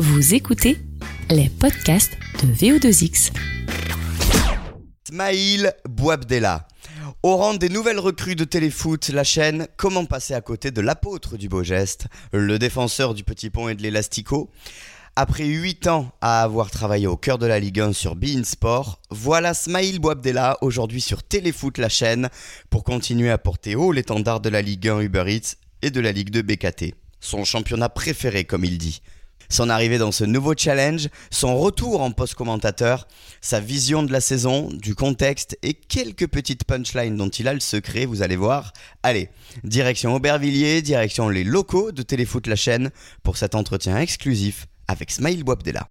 Vous écoutez les podcasts de VO2X. Smaïl Bouabdella. Au rang des nouvelles recrues de Téléfoot, la chaîne, comment passer à côté de l'apôtre du beau geste, le défenseur du petit pont et de l'élastico Après 8 ans à avoir travaillé au cœur de la Ligue 1 sur Bein Sport, voilà Smaïl Bouabdella aujourd'hui sur Téléfoot, la chaîne, pour continuer à porter haut l'étendard de la Ligue 1 Uber Eats et de la Ligue 2 BKT. Son championnat préféré, comme il dit son arrivée dans ce nouveau challenge, son retour en post-commentateur, sa vision de la saison, du contexte et quelques petites punchlines dont il a le secret, vous allez voir. Allez, direction Aubervilliers, direction les locaux de Téléfoot La Chaîne pour cet entretien exclusif avec Smaïl Bouabdella.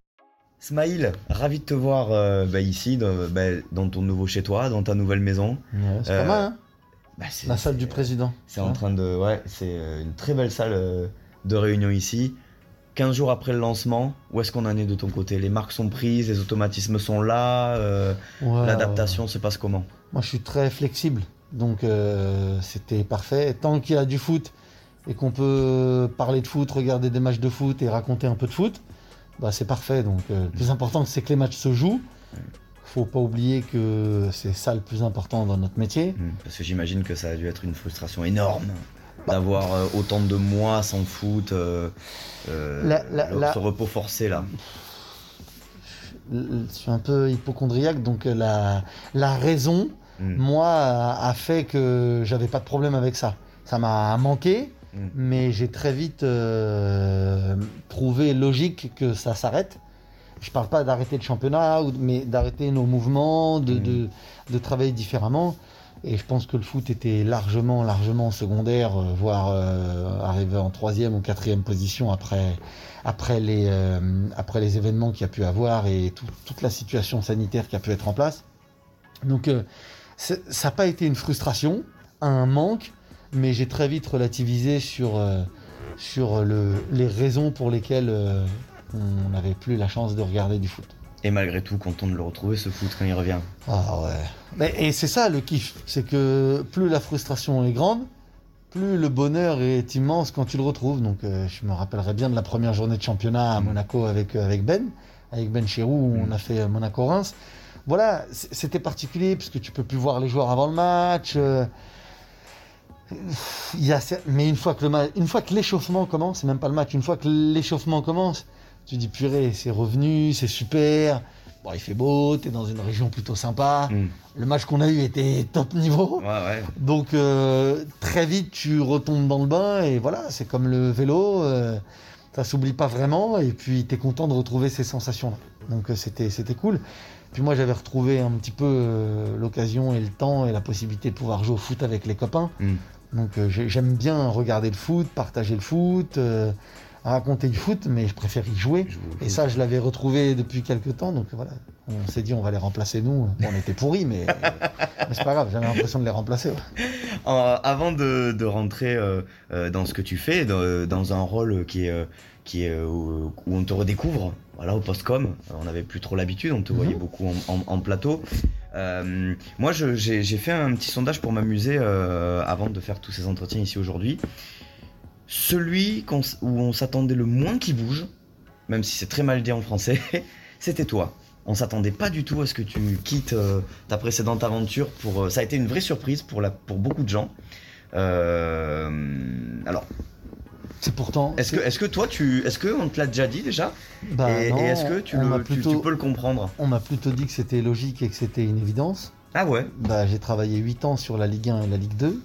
Smaïl, ravi de te voir euh, bah, ici, dans, bah, dans, ton nouveau chez toi, dans ta nouvelle maison. c'est pas mal, hein bah, La salle du président. C'est en train de. Ouais, c'est euh, une très belle salle euh, de réunion ici. 15 jours après le lancement, où est-ce qu'on en est de ton côté? Les marques sont prises, les automatismes sont là, euh, l'adaptation se passe comment? Moi je suis très flexible, donc euh, c'était parfait. Tant qu'il y a du foot et qu'on peut parler de foot, regarder des matchs de foot et raconter un peu de foot, bah c'est parfait. Donc euh, le plus important c'est que les matchs se jouent. Faut pas oublier que c'est ça le plus important dans notre métier. Mmh, parce que j'imagine que ça a dû être une frustration énorme d'avoir euh, autant de mois sans foot, euh, euh, ce repos forcé là Je suis un peu hypochondriaque, donc la, la raison, hmm. moi, a fait que j'avais pas de problème avec ça. Ça m'a manqué, hmm. mais j'ai très vite trouvé logique que ça s'arrête. Je parle pas d'arrêter le championnat, mais d'arrêter nos mouvements, de, hmm. de travailler différemment. Et je pense que le foot était largement, largement secondaire, euh, voire euh, arrivé en troisième ou quatrième position après, après, les, euh, après les événements qu'il y a pu avoir et toute la situation sanitaire qui a pu être en place. Donc ça n'a pas été une frustration, un manque, mais j'ai très vite relativisé sur, sur le, les raisons pour lesquelles on n'avait plus la chance de regarder du foot. Et malgré tout, content de le retrouver, ce foot quand il revient. Ah ouais. Mais, et c'est ça le kiff, c'est que plus la frustration est grande, plus le bonheur est immense quand tu le retrouves. Donc euh, je me rappellerai bien de la première journée de championnat à mm. Monaco avec, euh, avec Ben, avec Ben Chirou, où on mm. a fait euh, Monaco-Reims. Voilà, c'était particulier puisque tu peux plus voir les joueurs avant le match. il y a, mais une fois que le une fois que l'échauffement commence, c'est même pas le match, une fois que l'échauffement commence, tu dis purée, c'est revenu, c'est super. Bon, il fait beau, tu es dans une région plutôt sympa. Hmm. Le match qu'on a eu était top niveau. Donc euh, très vite, tu retombes dans le bain et voilà, c'est comme le vélo. Euh, ça s'oublie pas vraiment et puis tu es content de retrouver ces sensations-là. Donc euh, c'était, c'était cool. Puis moi, j'avais retrouvé un petit peu l'occasion et le temps et la possibilité de pouvoir jouer au foot avec les copains. Hmm. Donc j'aime bien regarder le foot, partager le foot raconter du foot, mais je préfère y jouer. Et ça, je l'avais retrouvé depuis quelques temps. Donc voilà, on s'est dit, on va les remplacer nous. on était pourris, mais, c'est pas grave, j'avais l'impression de les remplacer. avant de, rentrer euh, euh, dans ce que tu fais, dans, un rôle qui est, qui est où, on te redécouvre, voilà, au post-com, on n'avait plus trop l'habitude, on te voyait mhm. beaucoup en, plateau. Euh, moi, j'ai fait un petit sondage pour m'amuser avant de faire tous ces entretiens ici aujourd'hui celui où on s'attendait le moins qui bouge, même si c'est très mal dit en français, c'était toi. On s'attendait pas du tout à ce que tu quittes euh, ta précédente aventure. Pour, euh, ça a été une vraie surprise pour, la, pour beaucoup de gens. Euh, alors, c'est pourtant. Est-ce que, est que toi, tu, est-ce que on te l'a déjà dit déjà? Bah Et, est-ce que tu, tu, peux le comprendre? On m'a plutôt dit que c'était logique et que c'était une évidence. Ah ouais. Bah, j'ai travaillé 8 ans sur la Ligue 1 et la Ligue 2.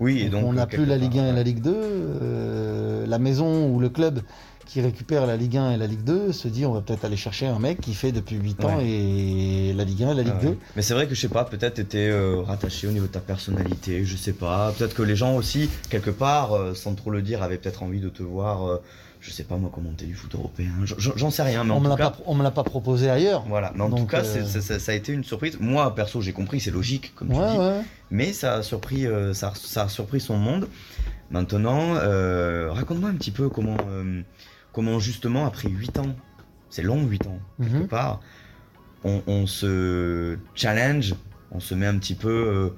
Oui, et donc, on n'a plus la Ligue 1 et la Ligue 2. Euh, la maison ou le club qui récupère la Ligue 1 et la Ligue 2 se dit on va peut-être aller chercher un mec qui fait depuis 8 ans et la Ligue 1 et la Ligue 2. Mais c'est vrai que je sais pas, peut-être était euh, rattaché au niveau de ta personnalité, je sais pas. Peut-être que les gens aussi, quelque part, euh, sans trop le dire, avaient peut-être envie de te voir je sais pas moi commenter du foot européen, j'en sais rien. Mais on, me l'a pas, on me l'a pas proposé ailleurs. Voilà, mais en tout cas, euh, ça, a été une surprise. Moi, perso, j'ai compris, c'est logique, comme tu dis. Mais ça a surpris, euh, ça, a surpris son monde. Maintenant, euh, raconte-moi un petit peu comment, comment justement, après 8 ans, c'est long 8 ans, quelque mhm. part, on, se challenge, on se met un petit peu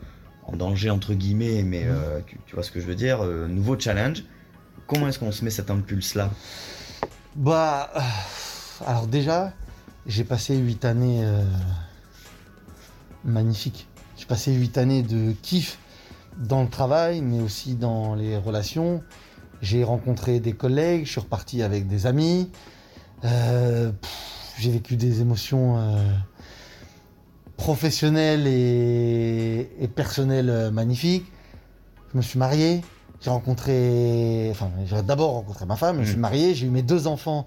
en danger, entre guillemets, mais mhm. tu, tu, vois ce que je veux dire, nouveau challenge Comment est-ce qu'on se met cet impulse-là Bah, euh, alors déjà, j'ai passé huit années euh, magnifiques. J'ai passé huit années de kiff dans le travail, mais aussi dans les relations. J'ai rencontré des collègues, je suis reparti avec des amis. Euh, j'ai vécu des émotions professionnelles et, personnelles magnifiques. Je me suis marié. J'ai rencontré, enfin, j'ai d'abord rencontré ma femme. Je suis Mhm. marié. J'ai eu mes deux enfants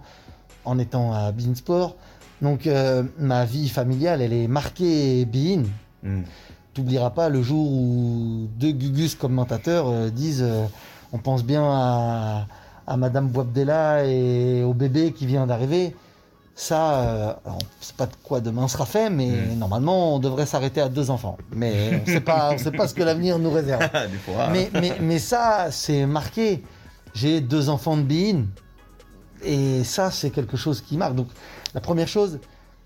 en étant à Beansport. Donc, euh, ma vie familiale, elle est marquée Bein. Hmm. T'oublieras pas le jour où deux Gugus commentateurs euh, disent euh, on pense bien à, à Madame Boabdella et au bébé qui vient d'arriver. Ça, euh, alors, on sait pas de quoi demain sera fait, mais Mm. normalement on devrait s'arrêter à deux enfants. Mais on sait pas, on sait pas ce que l'avenir nous réserve. Mais, mais, mais ça, c'est marqué. J'ai deux enfants de Bein. Et ça, c'est quelque chose qui marque. Donc, la première chose,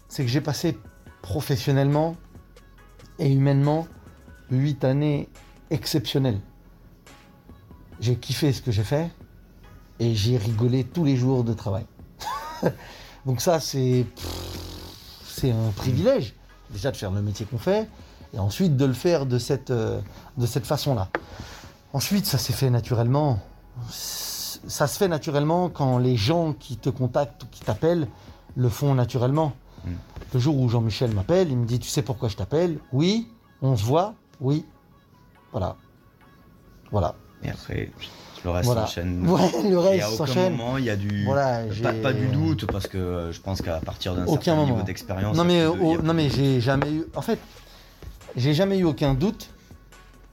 c'est que j'ai passé professionnellement et humainement huit années exceptionnelles. J'ai kiffé ce que j'ai fait et j'ai rigolé tous les jours de travail. Donc ça, c'est c'est un privilège déjà de faire le métier qu'on fait et ensuite de le faire de cette, euh, de cette façon-là. Ensuite, ça s'est fait naturellement. Ça se fait naturellement quand les gens qui te contactent ou qui t'appellent le font naturellement. Mm. Le jour où Jean-Michel m'appelle, il me dit Tu sais pourquoi je t'appelle? Oui. On se voit Oui. Voilà. Voilà. Et après, le reste voilà. s'enchaîne. Ouais, le reste aucun s'enchaîne. moment, il y a du. Voilà, pas, du doute, parce que euh, je pense qu'à partir d'un certain moment. niveau d'expérience. Non mais, de- oh, non mais j'ai jamais eu. En fait, j'ai jamais eu aucun doute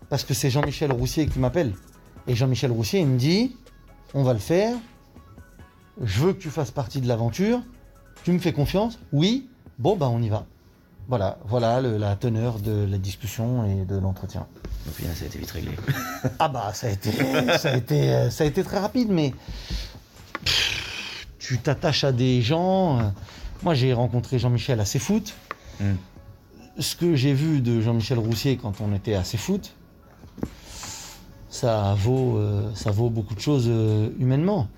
parce que c'est Jean-Michel Roussier qui m'appelle. Et Jean-Michel Roussier, il me dit on va le faire. Je veux que tu fasses partie de l'aventure. Tu me fais confiance Oui. Bon, bah on y va. Voilà, voilà le- la teneur de la discussion et de l'entretien. Au final, ça a été vite réglé. Ah bah ça a été, ça a été, euh, ça a été très rapide, mais tu t'attaches à des gens. euh, Moi j'ai rencontré Jean-Michel à foot. Mm. Ce que j'ai vu de Jean-Michel Roussier quand on était à foot, ça vaut, euh, ça vaut beaucoup de choses humainement.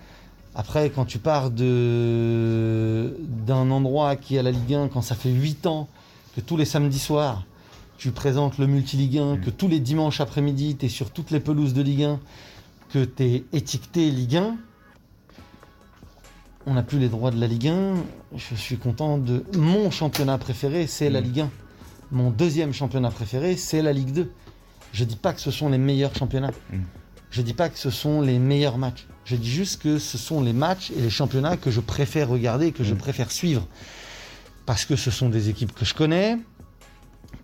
Après, quand tu pars de d'un endroit qui est à la Ligue 1, quand ça fait 8 ans que tous les samedis soirs, tu présentes le multi-Ligue 1, que tous les dimanches après-midi, tu es sur toutes les pelouses de Ligue 1, que tu es étiqueté Ligue 1, on n'a plus les droits de la Ligue 1. Je suis content de. Mon championnat préféré, c'est la Mm. Ligue 1. Mon deuxième championnat préféré, c'est la Ligue 2. Je dis pas que ce sont les meilleurs championnats. Mm. Je dis pas que ce sont les meilleurs matchs. Je dis juste que ce sont les matchs et les championnats que je préfère regarder, que je Mm. préfère suivre. Parce que ce sont des équipes que je connais,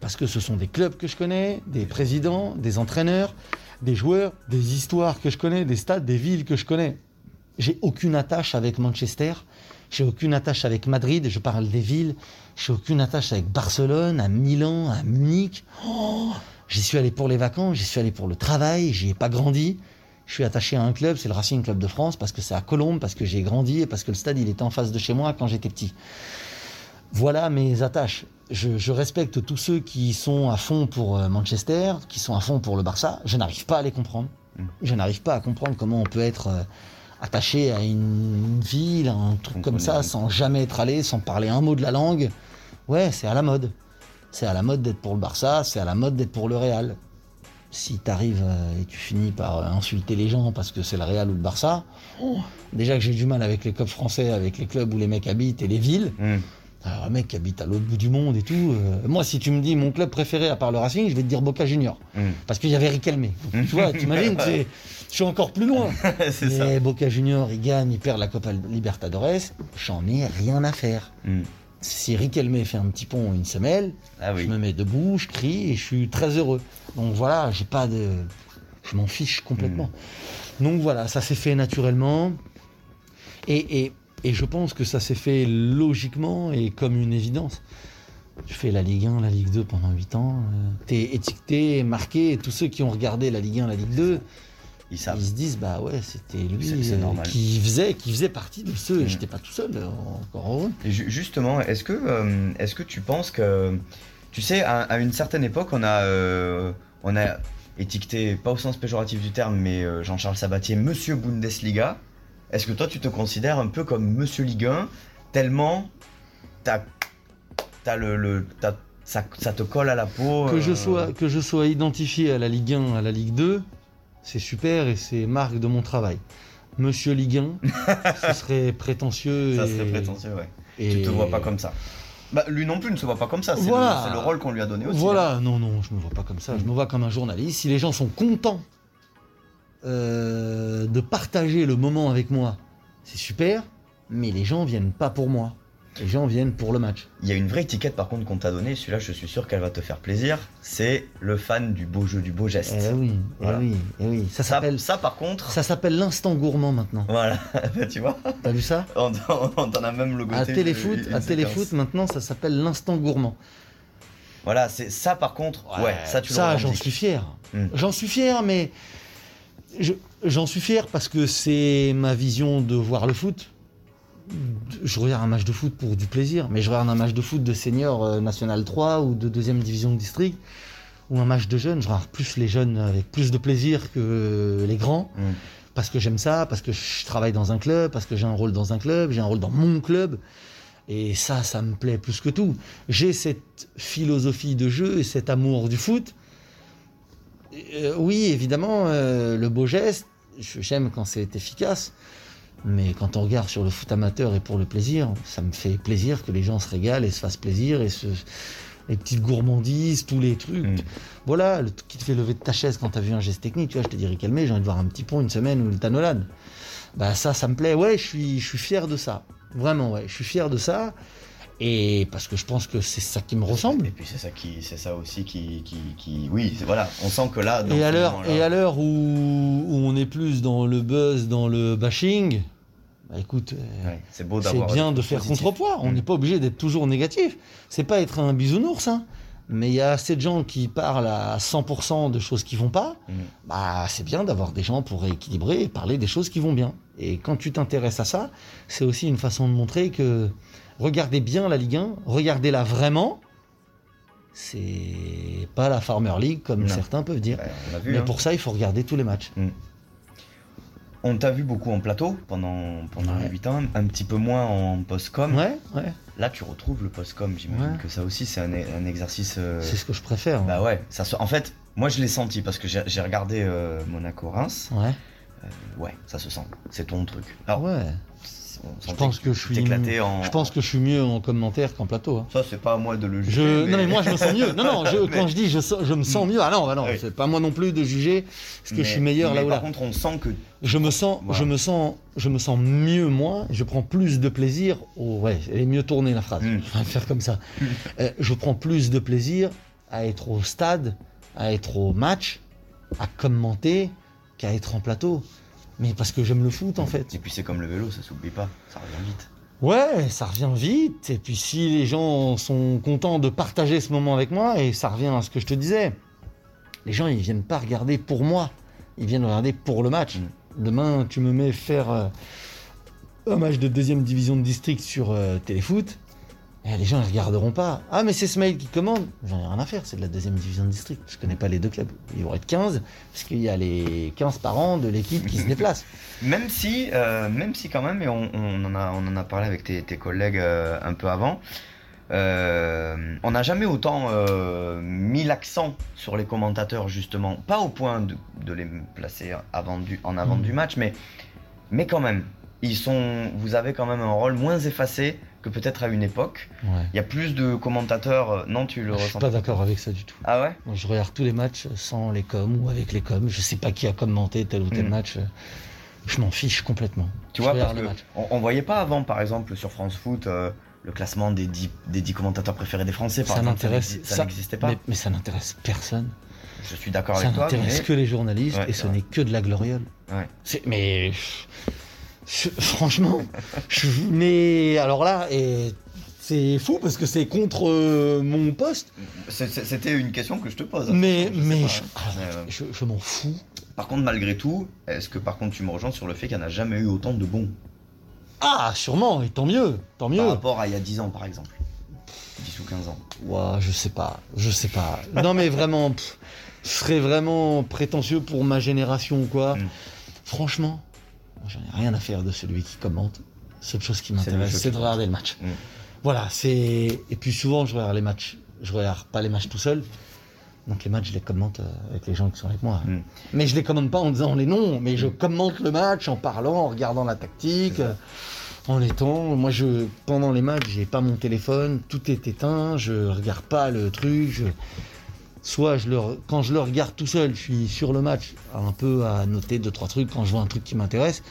parce que ce sont des clubs que je connais, des présidents, des entraîneurs, des joueurs, des histoires que je connais, des stades, des villes que je connais. J'ai aucune attache avec Manchester, j'ai aucune attache avec Madrid, je parle des villes, j'ai aucune attache avec Barcelone, à Milan, à Munich. Oh, j'y suis allé pour les vacances, j'y suis allé pour le travail, j'y ai pas grandi. Je suis attaché à un club, c'est le Racing Club de France, parce que c'est à Colombes, parce que j'ai grandi et parce que le stade il était en face de chez moi quand j'étais petit. Voilà mes attaches. Je, je respecte tous ceux qui sont à fond pour euh, Manchester, qui sont à fond pour le Barça. Je n'arrive pas à les comprendre. Mm. Je n'arrive pas à comprendre comment on peut être euh, attaché à une, ville, à un truc On comme ça, sans jamais être allé, sans parler un mot de la langue. Ouais, c'est à la mode. C'est à la mode d'être pour le Barça, c'est à la mode d'être pour le Real. Si t'arrives euh, et tu finis par insulter les gens parce que c'est le Real ou le Barça, oh, déjà que j'ai du mal avec les clubs français, avec les clubs où les mecs habitent et les villes. Hmm. Alors, un mec qui habite à l'autre bout du monde et tout. euh, moi, si tu me dis mon club préféré à part le Racing, je vais te dire Boca Junior. Hmm. Parce qu'il y avait Riquelme. Donc, tu vois, t'imagines, je suis encore plus loin. c'est ça. Mais Boca Junior, il gagne, il perd la Copa Libertadores. J'en ai rien à faire. Hmm. Si Riquelme fait un petit pont une semelle, Ah oui. je me mets debout, je crie et je suis très heureux. Donc voilà, j'ai pas de. Je m'en fiche complètement. Donc voilà, ça s'est fait naturellement. Et, et, et je pense que ça s'est fait logiquement et comme une évidence. Tu fais la Ligue 1, la Ligue 2 pendant 8 ans. tu T'es étiqueté, marqué. Et tous ceux qui ont regardé la Ligue 1, la Ligue 2, Ils savent. ils se disent bah ouais, c'était lui euh, normal. qui faisait, qui faisait partie de ceux. Et Mm. j'étais pas tout seul, euh, encore heureux. Et ju- justement, est-ce que, euh, est-ce que tu penses que, tu sais, à, à une certaine époque, on a, euh, on a étiqueté, pas au sens péjoratif du terme, mais euh, Jean-Charles Sabatier, Monsieur Bundesliga. Est-ce que toi tu te considères un peu comme Monsieur Ligue 1 tellement t'as, t'as le, le- t'as- ça, ça te colle à la peau Que je, euh, sois, que je sois identifié à la Ligue 1, à la Ligue 2, c'est super et c'est marque de mon travail. Monsieur Ligue 1, ce serait prétentieux. Ça et- serait prétentieux, ouais. et- Tu te vois pas comme ça. Bah, lui non plus ne se voit pas comme ça. C'est, Voilà. le, c'est le rôle qu'on lui a donné aussi. hein. Voilà, non, non, je me vois pas comme ça. Je me vois comme un journaliste. Si les gens sont contents euh, de partager le moment avec moi, c'est super. Mais les gens viennent pas pour moi. Les gens viennent pour le match. Il y a une vraie étiquette par contre qu'on t'a donnée. Celui-là, je suis sûr qu'elle va te faire plaisir. C'est le fan du beau jeu, du beau geste. Eh oui, eh oui, eh oui. Ça ça, s'appelle, ça, par contre, ça s'appelle l'instant gourmand maintenant. voilà, tu vois, T'as vu ça on, t'en a même logoté. À téléfoot, à téléfoot maintenant, ça s'appelle l'instant gourmand. Voilà, c'est ça par contre. Ouais, ça tu Ça, j'en suis fier. Mm. J'en suis fier, mais j'en suis fier parce que c'est ma vision de voir le foot. Je regarde un match de foot pour du plaisir, mais je regarde un match de foot de senior euh, national 3 ou de deuxième division de district ou un match de jeunes. Je regarde plus les jeunes avec plus de plaisir que les grands Mm. parce que j'aime ça, parce que je travaille dans un club, parce que j'ai un rôle dans un club, j'ai un rôle dans mon club. Et ça, ça me plaît plus que tout. J'ai cette philosophie de jeu et cet amour du foot. Euh, oui, évidemment, euh, le beau geste, j'aime quand c'est efficace. Mais quand on regarde sur le foot amateur et pour le plaisir, ça me fait plaisir que les gens se régalent et se fassent plaisir et se, les petites gourmandises, tous les trucs. Mm. Voilà, le truc qui te fait lever de ta chaise quand t'as vu un geste technique, tu vois, je te dirais calmer, j'ai envie de voir un petit pont une semaine ou le tanolade. Bah ça, ça me plaît. Ouais, je suis, je suis fier de ça. Vraiment, ouais, je suis fier de ça. Et parce que je pense que c'est ça qui me ressemble. Et puis c'est ça qui, c'est ça aussi qui, qui, qui- oui, voilà, on sent que là, dans Et à l'heure, et à l'heure où, où on est plus dans le buzz, dans le bashing, bah écoute, euh, Ouais, c'est beau c'est bien de faire positifs. contrepoids. On Mm. n'est pas obligé d'être toujours négatif. C'est pas être un bisounours, hein. Mais il y a assez de gens qui parlent à 100% de choses qui vont pas. Mm. Bah, c'est bien d'avoir des gens pour équilibrer et parler des choses qui vont bien. Et quand tu t'intéresses à ça, c'est aussi une façon de montrer que regardez bien la Ligue 1, regardez-la vraiment. C'est pas la Farmer League comme Non. certains peuvent dire. Vu. Mais hein. pour ça, il faut regarder tous les matchs. On t'a vu beaucoup en plateau pendant, pendant Ouais. 8 ans, un petit peu moins en post-com. Ouais, ouais. Là, tu retrouves le post-com. J'imagine que ça aussi, c'est un, un exercice. euh, C'est ce que je préfère. Bah ouais, ça se... en fait, moi je l'ai senti parce que j'ai regardé euh, Monaco-Reims. Ouais. Ouais, ça se sent. C'est ton truc. Alors, ouais. On Je pense que je suis. t'éclatais en. Je pense que je suis mieux en commentaire qu'en plateau. hein. Ça, c'est pas à moi de le juger. Je... Non mais moi je me sens mieux. Non non, je- Mais- quand je dis je, me sens mieux, ah non, bah non, Oui. c'est pas moi non plus de juger ce que mais- je suis meilleur là ou par là. contre, on sent que. Je me sens, Voilà. je me sens, je me sens mieux moi. Je prends plus de plaisir. Au... Ouais, elle est mieux tournée la phrase. Mm. Je vais faire comme ça. Euh, je prends plus de plaisir à être au stade, à être au match, à commenter, qu'à être en plateau. Mais parce que j'aime le foot en fait. Et puis c'est comme le vélo, ça s'oublie pas. Ça revient vite. Ouais, ça revient vite. Et puis si les gens sont contents de partager ce moment avec moi, et ça revient à ce que je te disais, les gens ils viennent pas regarder pour moi, ils viennent regarder pour le match. Mm. Demain, tu me mets faire euh, un match de deuxième division de district sur euh, téléfoot. Et les gens ils regarderont pas. Ah mais c'est Smail qui commande. J'en ai rien à faire, c'est de la deuxième division de district. Je connais pas les deux clubs. Ils vont être 15, parce qu'il y a les 15 parents de l'équipe qui se déplacent. Même si, euh, même si quand même, et on, on en, a, on en a parlé avec tes, tes collègues euh, un peu avant, euh, on n'a jamais autant mis l'accent sur les commentateurs, justement. Pas au point de, de les placer avant du, en avant Mhm. du match, mais, mais quand même. Ils sont, vous avez quand même un rôle moins effacé que peut-être à une époque. Ouais. Il y a plus de commentateurs. euh, Non, tu le Je suis ressens pas d'accord avec ça du tout. Ah ouais? Moi, je regarde tous les matchs sans les coms ou avec les coms. Je sais pas qui a commenté tel ou tel Mm. match. Je m'en fiche complètement. Tu Je vois, parce que on, on voyait pas avant, par exemple, sur France Foot, euh, le classement des 10, des 10 commentateurs préférés des Français. Par Ça n'intéresse ça n'existait pas. Mais, mais ça n'intéresse personne. Je suis d'accord Ça avec toi. n'intéresse mais- que les journalistes Ouais, et ce n'est que de la gloriole. Ouais. C'est- Mais je- franchement, je, mais alors là, et c'est fou parce que c'est contre euh, mon poste. C'était une question que je te pose. Mais je mais je, ah, je- je m'en fous. Par contre, malgré tout, est-ce que par contre tu me rejoins sur le fait qu'il n'y en a jamais eu autant de bons? Ah, sûrement, et tant mieux, tant mieux. par rapport à il y a 10 ans, par exemple 10 ou 15 ans. Ouah, je sais pas, je sais pas. Non mais vraiment, pff, je serais vraiment prétentieux pour ma génération ou quoi. Mm. Franchement, j'en ai rien à faire de celui qui commente. Seule chose qui m'intéresse, c'est de regarder le match. Mm. Voilà, c'est. Et puis souvent, je regarde les matchs. Je regarde pas les matchs tout seul. Donc les matchs, je les commente euh, avec les gens qui sont avec moi. Mm. Mais je les commente pas en disant les noms, mais je commente le match en parlant, en regardant la tactique, euh, en étant. Moi, je pendant les matchs, j'ai pas mon téléphone, tout est éteint, je regarde pas le truc. je- Soit je le, quand je le regarde tout seul, je suis sur le match, un peu à noter deux trois trucs quand je vois un truc qui m'intéresse.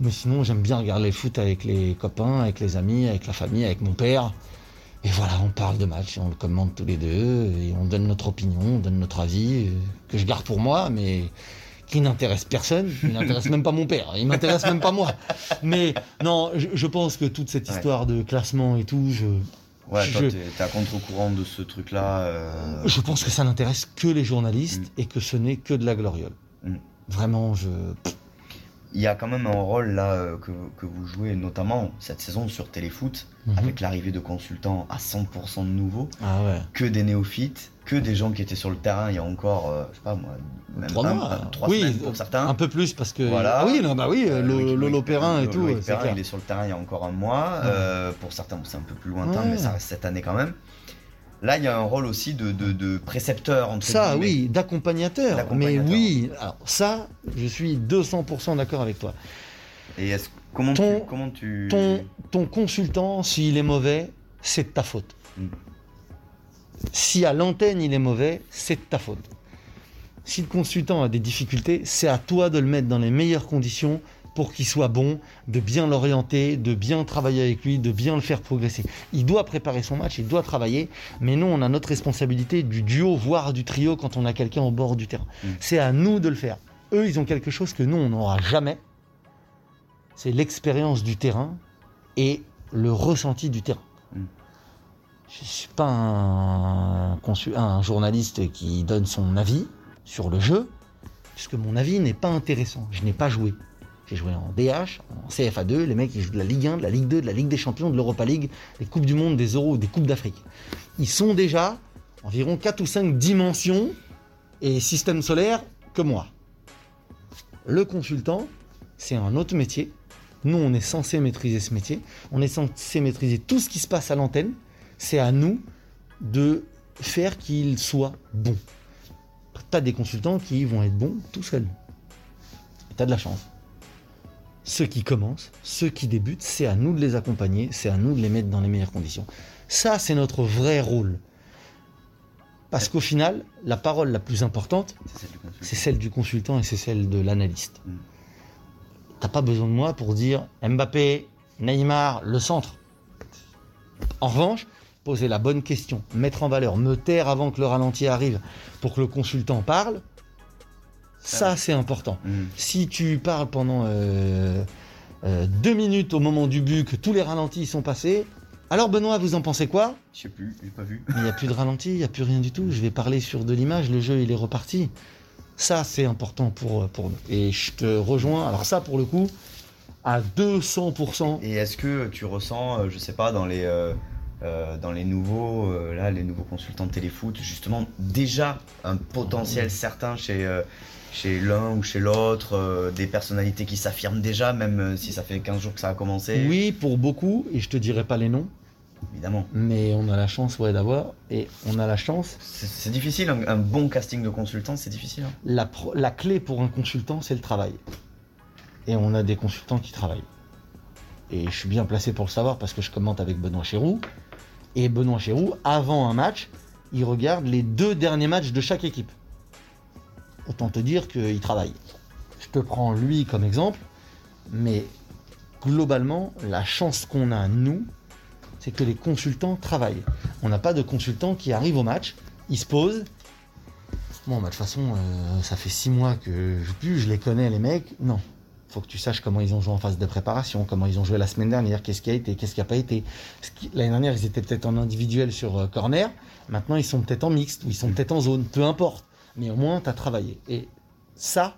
Mais sinon, j'aime bien regarder le foot avec les copains, avec les amis, avec la famille, avec mon père. Et voilà, on parle de match, on le commente tous les deux, et on donne notre opinion, on donne notre avis, euh, que je garde pour moi, mais qui n'intéresse personne. Il n'intéresse même pas mon père, il m'intéresse même pas moi. Mais non, je, je pense que toute cette histoire de classement et tout, je, Ouais, toi, Je- t'es t'es à contre-courant de ce truc-là. euh, je pense que ça n'intéresse que les journalistes Mm. et que ce n'est que de la gloriole. Mm. Vraiment, je. Il y a quand même un rôle là euh, que, que vous jouez, notamment cette saison sur Téléfoot, Mhm. avec l'arrivée de consultants à 100% de nouveaux, Ah ouais. que des néophytes, que des gens qui étaient sur le terrain il y a encore, euh, je sais pas moi, même Trois un- mois. trois oui, semaines pour certains. Un peu plus parce que. Voilà. Ah oui, non, bah oui, Euh, le- Lolo Perrin et tout, Perrin, il est sur le terrain il y a encore un mois. Ouais. Euh, pour certains, c'est un peu plus lointain, Ouais. mais ça reste cette année quand même. Là, il y a un rôle aussi de, de, de précepteur, entre Ça, guillemets. oui, d'accompagnateur. Mais oui, alors ça, je suis 200% d'accord avec toi. Et est-ce- comment, Ton- tu, comment tu... Ton, ton consultant, s'il est mauvais, c'est de ta faute. Mm. Si à l'antenne il est mauvais, c'est de ta faute. Si le consultant a des difficultés, c'est à toi de le mettre dans les meilleures conditions pour qu'il soit bon, de bien l'orienter, de bien travailler avec lui, de bien le faire progresser. Il doit préparer son match, il doit travailler, mais nous, on a notre responsabilité du duo, voire du trio quand on a quelqu'un au bord du terrain. Mm. C'est à nous de le faire. Eux, ils ont quelque chose que nous, on n'aura jamais. C'est l'expérience du terrain et le ressenti du terrain. Mm. Je ne suis pas un, journaliste qui donne son avis sur le jeu, puisque mon avis n'est pas intéressant. Je n'ai pas joué. Joué en DH, en CFA2, les mecs ils jouent de la Ligue 1, de la Ligue 2, de la Ligue des Champions, de l'Europa League, des Coupes du Monde, des Euros, des Coupes d'Afrique. Ils sont déjà environ 4 ou 5 dimensions et systèmes solaires que moi. Le consultant, c'est un autre métier. Nous, on est censé maîtriser ce métier. On est censé maîtriser tout ce qui se passe à l'antenne. C'est à nous de faire qu'il soit bon. Tu as des consultants qui vont être bons tout seuls. Tu as de la chance. Ceux qui commencent, ceux qui débutent, c'est à nous de les accompagner, c'est à nous de les mettre dans les meilleures conditions. Ça, c'est notre vrai rôle. Parce qu'au final, la parole la plus importante, C'est celle du consultant. et c'est celle de l'analyste. Mm. T'as pas besoin de moi pour dire Mbappé, Neymar, le centre. En revanche, poser la bonne question, mettre en valeur, me taire avant que le ralenti arrive pour que le consultant parle, ça c'est important. Mm. Si tu parles pendant euh, euh, deux minutes au moment du but, que tous les ralentis sont passés, alors Benoît, vous en pensez quoi? Je sais plus, j'ai pas vu. il n'y a plus de ralenti, il n'y a plus rien du tout. Je vais parler sur de l'image, le jeu il est reparti. Ça c'est important pour, pour nous. Et je te rejoins, alors ça pour le coup, à 200%. Et est-ce que tu ressens, euh, je sais pas, dans les, euh, dans les nouveaux, là, les nouveaux consultants de téléfoot, justement, déjà un potentiel certain chez, chez l'un ou chez l'autre, euh, des personnalités qui s'affirment déjà, même euh, si ça fait 15 jours que ça a commencé Oui, pour beaucoup, et je te dirai pas les noms, Évidemment. mais on a la chance ouais, d'avoir, et on a la chance. C'est c'est difficile, un, un bon casting de consultant, c'est difficile. hein. La, pro- la clé pour un consultant, c'est le travail. Et on a des consultants qui travaillent. Et je suis bien placé pour le savoir parce que je commente avec Benoît Chéroux. Et Benoît Chéroux, avant un match, il regarde les deux derniers matchs de chaque équipe. Autant te dire qu'il travaille. Je te prends lui comme exemple, mais globalement, la chance qu'on a, nous, c'est que les consultants travaillent. On n'a pas de consultant qui arrive au match, il se pose. Bon, bah, de toute façon, euh, ça fait six mois que je plus, je les connais, les mecs. Non. Faut que tu saches comment ils ont joué en phase de préparation, comment ils ont joué la semaine dernière, qu'est-ce qui a été, qu'est-ce qui n'a pas été. L'année dernière, ils étaient peut-être en individuel sur euh, corner. Maintenant, ils sont peut-être en mixte ou ils sont peut-être en zone. Peu importe. Mais au moins, tu as travaillé. Et ça,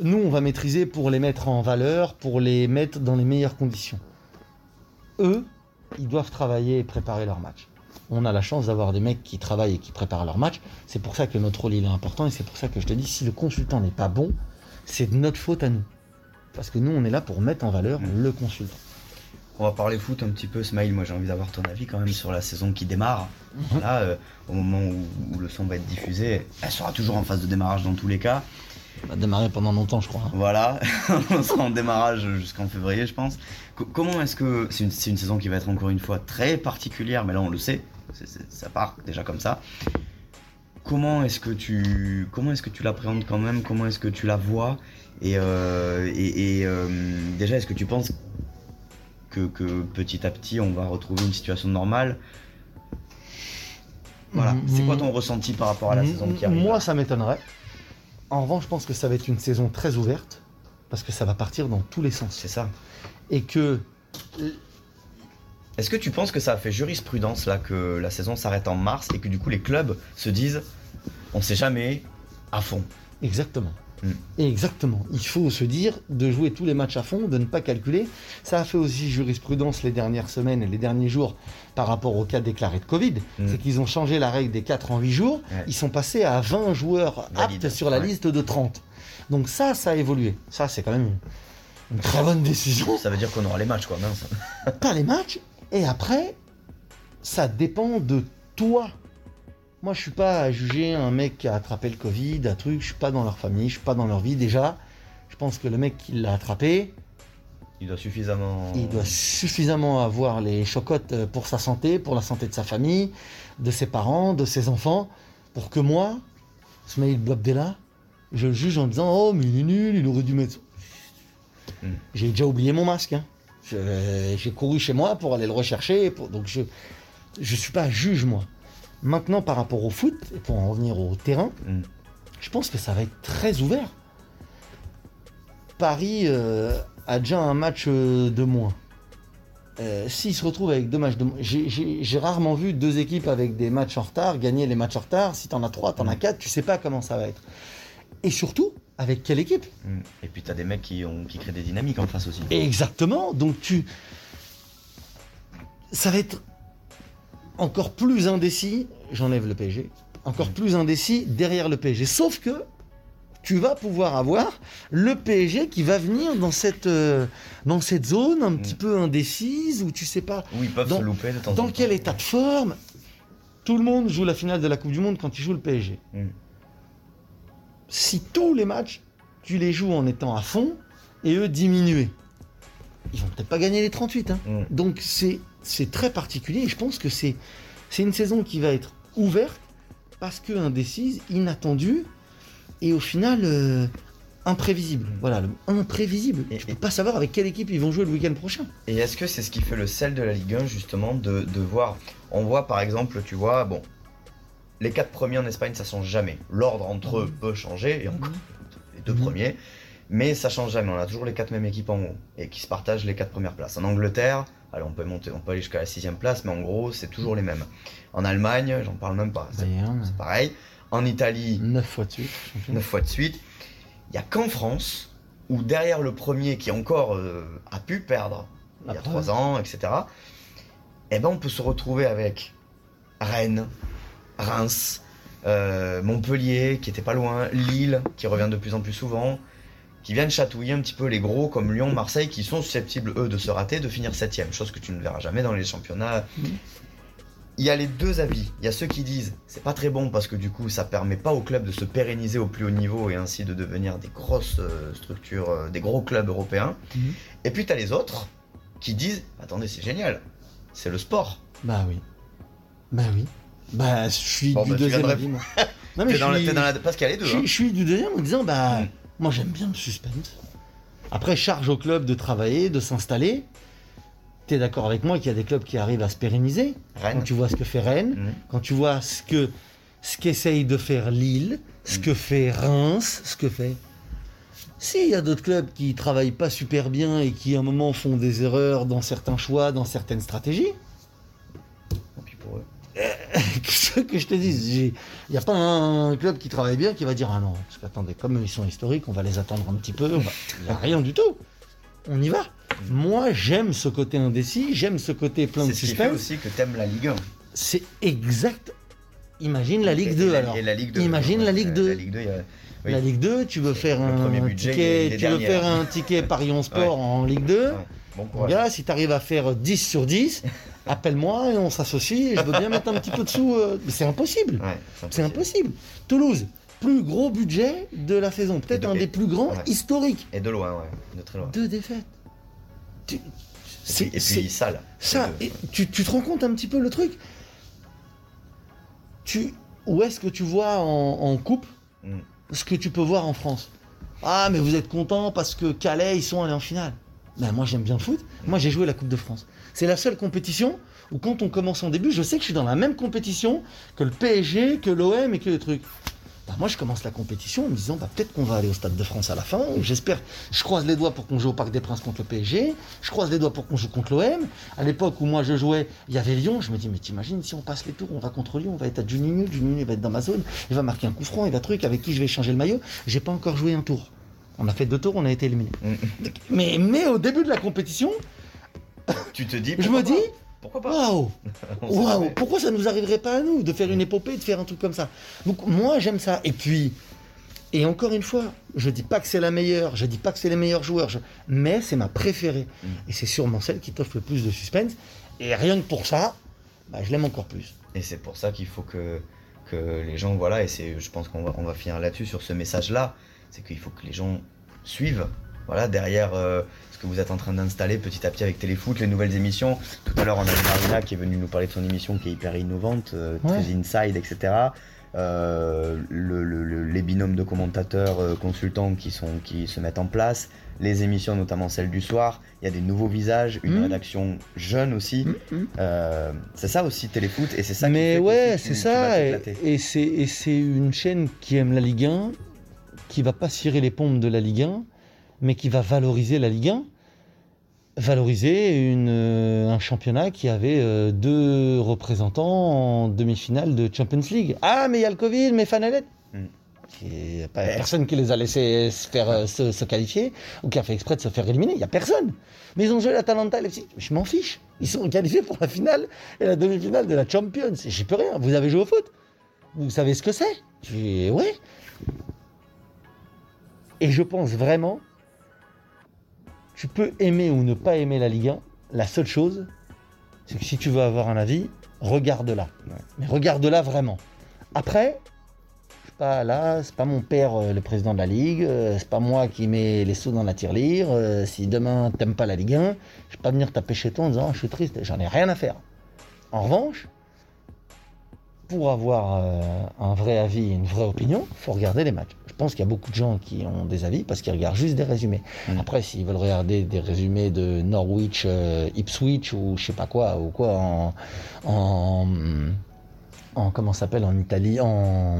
nous, on va maîtriser pour les mettre en valeur, pour les mettre dans les meilleures conditions. Eux, ils doivent travailler et préparer leur match. On a la chance d'avoir des mecs qui travaillent et qui préparent leur match. C'est pour ça que notre rôle il est important et c'est pour ça que je te dis si le consultant n'est pas bon, c'est de notre faute à nous. Parce que nous, on est là pour mettre en valeur Mm. le consultant. On va parler foot un petit peu, Smile. Moi, j'ai envie d'avoir ton avis quand même sur la saison qui démarre. Là, euh, au moment où, où le son va être diffusé, elle sera toujours en phase de démarrage dans tous les cas. On va démarrer pendant longtemps, je crois. hein. Voilà, on sera en démarrage jusqu'en février, je pense. Co- comment est-ce que c'est une, saison qui va être encore une fois très particulière, mais là on le sait, ça part déjà comme ça. Comment est-ce que tu comment est-ce que tu l'appréhendes quand même? Comment est-ce que tu la vois? Et, euh, et, et, euh, déjà, est-ce que tu penses que, que petit à petit on va retrouver une situation normale Voilà, Mhm. c'est quoi ton ressenti par rapport à la saison qui arrive Moi, ça m'étonnerait. En revanche, je pense que ça va être une saison très ouverte, parce que ça va partir dans tous les sens. C'est ça. Et que Est-ce que tu penses que ça a fait jurisprudence là que la saison s'arrête en mars et que du coup les clubs se disent on sait jamais à fond? Exactement. Mm. Exactement. Il faut se dire de jouer tous les matchs à fond, de ne pas calculer. Ça a fait aussi jurisprudence les dernières semaines et les derniers jours par rapport au cas déclaré de Covid. Mm. C'est qu'ils ont changé la règle des 4 en 8 jours. Ouais. Ils sont passés à 20 joueurs Valide. aptes sur la Ouais. liste de 30. Donc ça, ça a évolué. Ça, c'est quand même une, une très bonne décision. Ça veut dire qu'on aura les matchs quoi, mince. Pas les matchs. Et après, ça dépend de toi. Moi, je suis pas à juger un mec qui a attrapé le Covid, un truc. Je suis pas dans leur famille, je suis pas dans leur vie. Déjà, je pense que le mec qui l'a attrapé, Il doit suffisamment. il doit suffisamment avoir les chocottes euh, pour sa santé, pour la santé de sa famille, de ses parents, de ses enfants, pour que moi, Smaïl Blabdella, je le juge en disant Oh, mais il est nul, il aurait dû mettre. Mm. J'ai déjà oublié mon masque. hein. Je- J'ai couru chez moi pour aller le rechercher. pour- Donc je je suis pas juge, moi. Maintenant, par rapport au foot, et pour en revenir au terrain, Mm. je pense que ça va être très ouvert. Paris euh, a déjà un match euh, de moins. Euh, S'il se retrouve avec deux matchs de moins, j'ai- rarement vu deux équipes avec des matchs en retard gagner les matchs en retard. Si t'en as trois, t'en as quatre, tu sais pas comment ça va être. Et surtout, avec quelle équipe? Mm. Et puis t'as des mecs qui, ont, qui créent des dynamiques en face aussi. Exactement. Donc tu, ça va être encore plus indécis. J'enlève le PSG. Encore plus indécis derrière le PSG. Sauf que tu vas pouvoir avoir le PSG qui va venir dans cette euh, dans cette zone un petit peu indécise où tu sais pas Où ils peuvent Dans- se louper de temps en dans temps. quel état de forme. Tout le monde joue la finale de la Coupe du Monde quand il joue le PSG. Mm. Si tous les matchs, tu les joues en étant à fond et eux diminués, ils vont peut-être pas gagner les 38. hein. Mm. Donc c'est c'est très particulier et je pense que c'est c'est une saison qui va être ouverte parce que indécise, inattendue et au final euh, imprévisible. Voilà, le imprévisible. Et- peux pas savoir avec quelle équipe ils vont jouer le week-end prochain. Et est-ce que c'est ce qui fait le sel de la Ligue 1 justement de, de voir On voit par exemple, tu vois, bon, les quatre premiers en Espagne ça change jamais. L'ordre entre eux peut changer et encore les deux Mhm. premiers, mais ça change jamais. On a toujours les quatre mêmes équipes en haut et qui se partagent les quatre premières places. En Angleterre, alors on peut monter, on peut aller jusqu'à la sixième place, mais en gros c'est toujours les mêmes. En Allemagne, j'en parle même pas. C'est pareil. En Italie, 9 fois de suite. champion. 9 fois de suite. Il n'y a qu'en France où derrière le premier qui encore euh, a pu perdre il y a Après. 3 ans, etc., eh ben on peut se retrouver avec Rennes, Reims, euh, Montpellier qui était pas loin, Lille qui revient de plus en plus souvent, qui viennent chatouiller un petit peu les gros comme Lyon, Marseille qui sont susceptibles eux de se rater, de finir septième, chose que tu ne verras jamais dans les championnats. Mhm. Il y a les deux avis. Il y a ceux qui disent c'est pas très bon parce que du coup ça permet pas au club de se pérenniser au plus haut niveau et ainsi de devenir des grosses euh, structures, euh, des gros clubs européens. Mhm. Et puis t'as les autres qui disent attendez c'est génial, c'est le sport. Bah oui. Bah oui. Bah je suis Bon, du bah, tu deuxième avis, moi. Non mais je suis, t'es dans la- parce qu'il y a les deux. je, hein. je suis du deuxième en disant bah Mm. Moi j'aime bien le suspense. Après charge au club de travailler, de s'installer. T'es d'accord avec moi qu'il y a des clubs qui arrivent à se pérenniser Rennes. Quand tu vois ce que fait Rennes, Mhm. quand tu vois ce que ce qu'essaye de faire Lille, ce Mm. que fait Reims, ce que fait. S'il y a d'autres clubs qui travaillent pas super bien et qui à un moment font des erreurs dans certains choix, dans certaines stratégies, eux. ce que je te dis, il n'y a pas un club qui travaille bien qui va dire ah non, parce qu'attendez, comme ils sont historiques, on va les attendre un petit peu. Il n'y a rien du tout. On y va. Moi, j'aime ce côté indécis, j'aime ce côté plein de C'est ce qui fait suspense. aussi que t'aimes la Ligue 1. C'est exact. Imagine la Ligue Et- 2 et la- alors. et la Ligue 2. Imagine la Ligue 2. La Ligue 2, il y a- Oui. La Ligue 2, tu veux faire premier un budget, ticket, tu veux faire un ticket sport Ouais. en Ligue 2. Ouais. Bon Mon courage. gars, si tu arrives à faire 10 sur 10, appelle-moi et on s'associe. et Je veux bien mettre un petit peu de sous. euh, Mais c'est impossible. Ouais, C'est impossible. Toulouse, plus gros budget de la saison. Peut-être de- un des plus grands historiques. Et de loin, ouais. De très loin. Deux défaites. Tu- Et c'est- puis, et c'est- puis sale. ça, et tu, tu te rends compte un petit peu le truc? Tu, Où est-ce que tu vois en, en coupe? Deux. Mm. Ce que tu peux voir en France Ah, mais vous êtes content parce que Calais, ils sont allés en finale. Ben, moi, j'aime bien le foot. Moi, j'ai joué la Coupe de France. C'est la seule compétition où, quand on commence en début, je sais que je suis dans la même compétition que le PSG, que l'OM et que les trucs. Ben, moi, je commence la compétition en me disant bah, peut-être qu'on va aller au Stade de France à la fin. J'espère. Je croise les doigts pour qu'on joue au Parc des Princes contre le PSG. Je croise les doigts pour qu'on joue contre l'OM. À l'époque où moi je jouais, il y avait Lyon. Je me dis mais t'imagines si on passe les tours, on va contre Lyon, on va être à Juninho. Juninho va être dans ma zone. Il va marquer un coup franc, il va truc avec qui je vais changer le maillot. J'ai pas encore joué un tour. On a fait deux tours, on a été éliminé. Mm. Mais, mais au début de la compétition, Tu te dis. je me dis Pourquoi pas waouh, waouh, pourquoi ça nous arriverait pas à nous de faire une épopée, de faire un truc comme ça? Donc moi j'aime ça. Et puis, et encore une fois, je dis pas que c'est la meilleure, je dis pas que c'est les meilleurs joueurs, je- mais c'est ma préférée. Mm. Et c'est sûrement celle qui t'offre le plus de suspense. Et rien que pour ça, bah, je l'aime encore plus. Et c'est pour ça qu'il faut que, que les gens, voilà, et c'est, je pense qu'on va, on va finir là-dessus, sur ce message-là, c'est qu'il faut que les gens suivent, voilà, derrière euh, ce que vous êtes en train d'installer petit à petit avec Téléfoot, les nouvelles émissions. Tout à l'heure, on a Marina qui est venue nous parler de son émission qui est hyper innovante, euh, Ouais. très inside, etc. Euh, le- le- le- les binômes de commentateurs, euh, consultants qui, sont, qui se mettent en place, les émissions, notamment celle du soir, il y a des nouveaux visages, une Mhm. rédaction jeune aussi. Euh, c'est ça aussi Téléfoot et c'est ça qui mais que ouais, c'est ça. Et, et c'est une chaîne qui aime la Ligue 1, qui va pas cirer les pompes de la Ligue 1, mais qui va valoriser la Ligue 1. Valoriser une, euh, un championnat qui avait euh, deux représentants en demi-finale de Champions League. Ah, mais il y a le Covid, mais Fanelette. Mm. Il n'y a personne qui les a laissés se faire euh, se, se qualifier ou qui a fait exprès de se faire éliminer. Il n'y a personne. Mais ils ont joué l'Atalanta et Leipzig. Je m'en fiche. Ils sont qualifiés pour la finale et la demi-finale de la Champions. Et J'y peux rien. Vous avez joué au foot Vous savez ce que c'est dis, Ouais. Et je pense vraiment, tu peux aimer ou ne pas aimer la Ligue 1. La seule chose, c'est que si tu veux avoir un avis, regarde-la. Ouais. Mais regarde-la vraiment. Après, je suis pas là, c'est pas mon père euh, le président de la Ligue, euh, c'est pas moi qui mets les sous dans la tirelire. euh, si demain t'aimes pas la Ligue 1, je vais pas venir taper chez toi en disant je suis triste, j'en ai rien à faire. En revanche, pour avoir euh, un vrai avis une vraie opinion, faut regarder les matchs. Je pense qu'il y a beaucoup de gens qui ont des avis parce qu'ils regardent juste des résumés. Mm. Après, s'ils veulent regarder des résumés de Norwich, euh, Ipswich ou je sais pas quoi, ou quoi en, en, en comment s'appelle en Italie, en,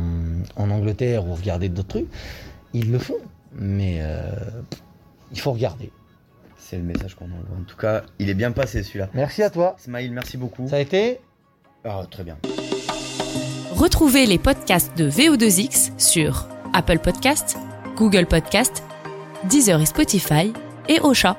en Angleterre ou regarder d'autres trucs, ils le font. Mais euh, il faut regarder. C'est le message qu'on envoie. En tout cas, il est bien passé celui-là. Merci à toi. Smile, merci beaucoup. Ça a été Ah, très bien. Retrouvez les podcasts de VO2X sur Apple Podcasts, Google Podcasts, Deezer et Spotify et Ocha.